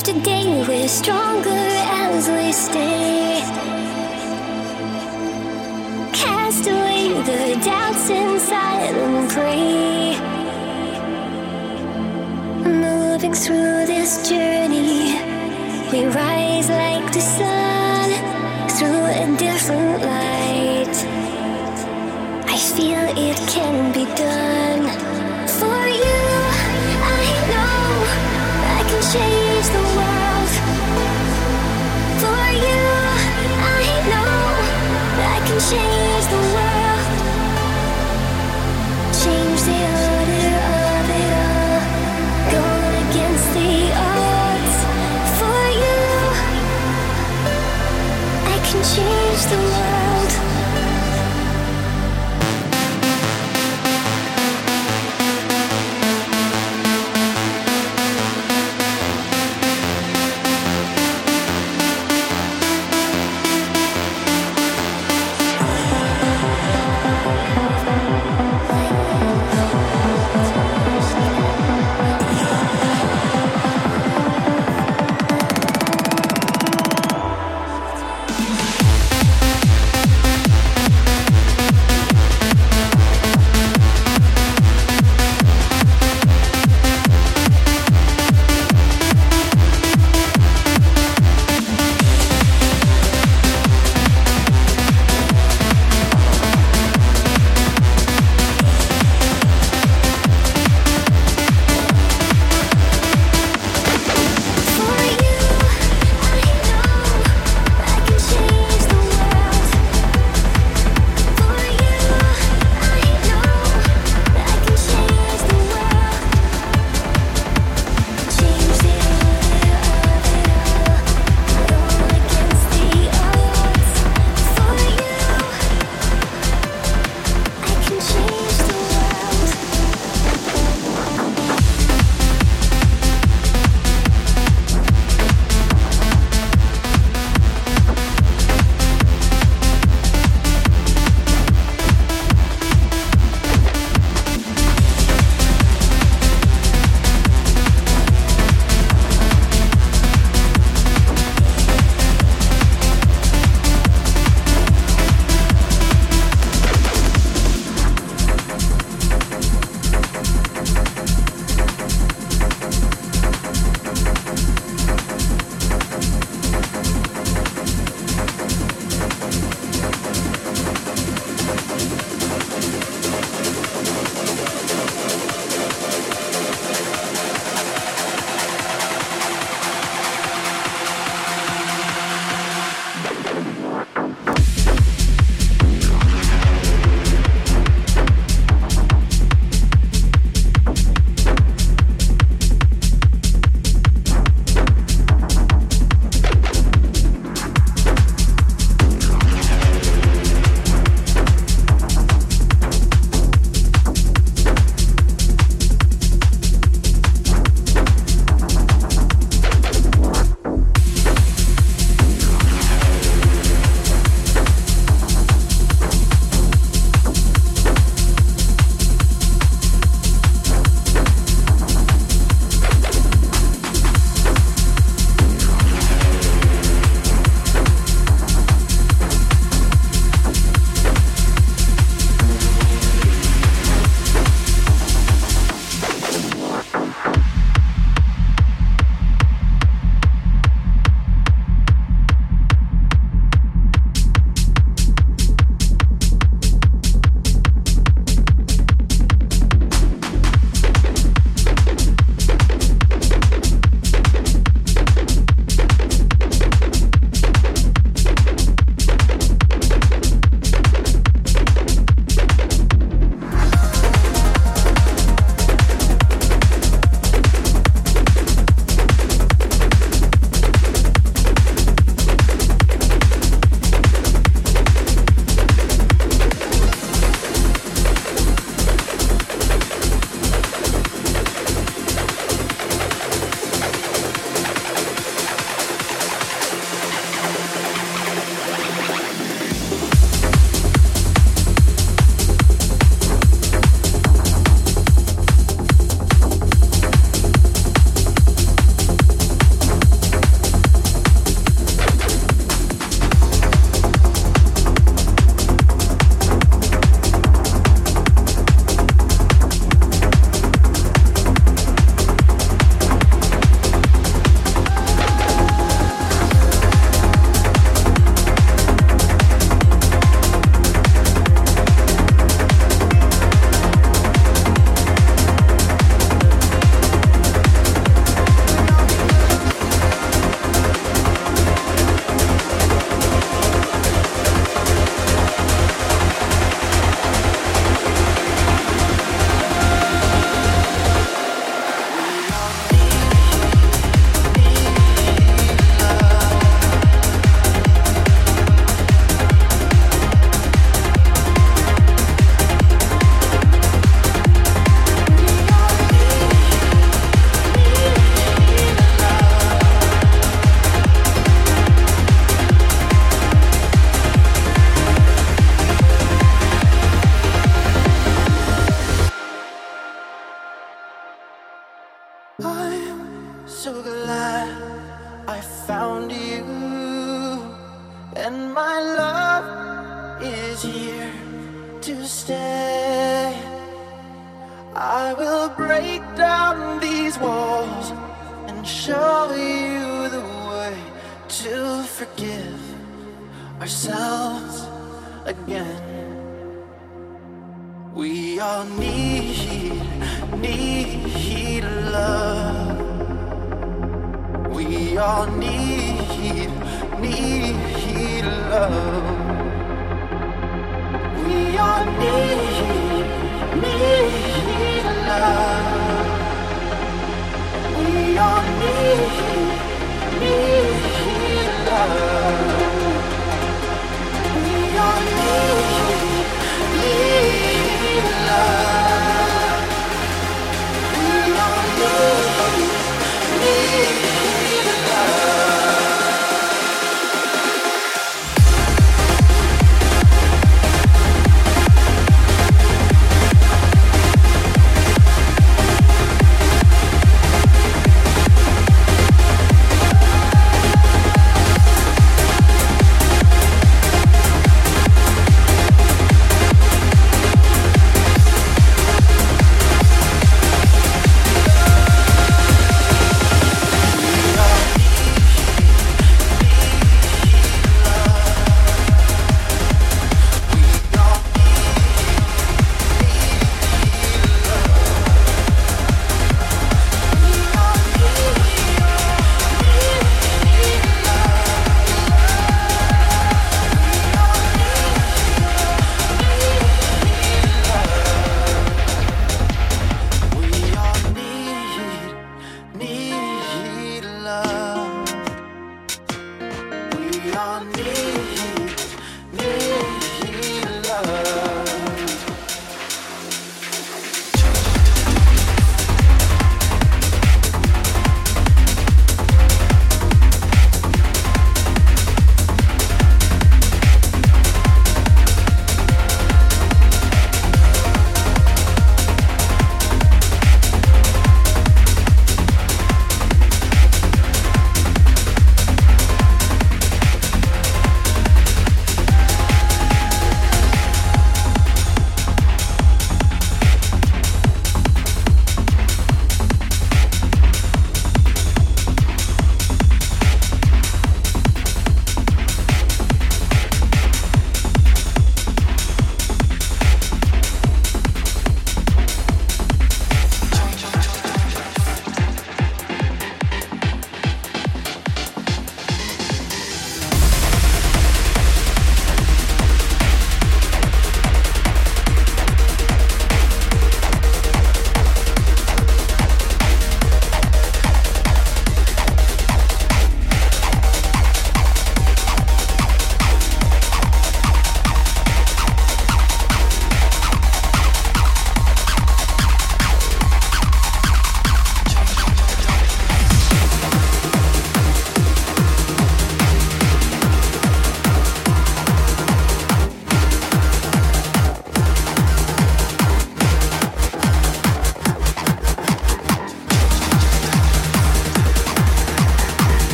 after day, we're stronger as we stay. Cast away the doubts inside and pray. Moving through this journey, we rise like the sun through a different light. I feel it can be done. For you, I know I can change change the world.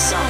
Illegal,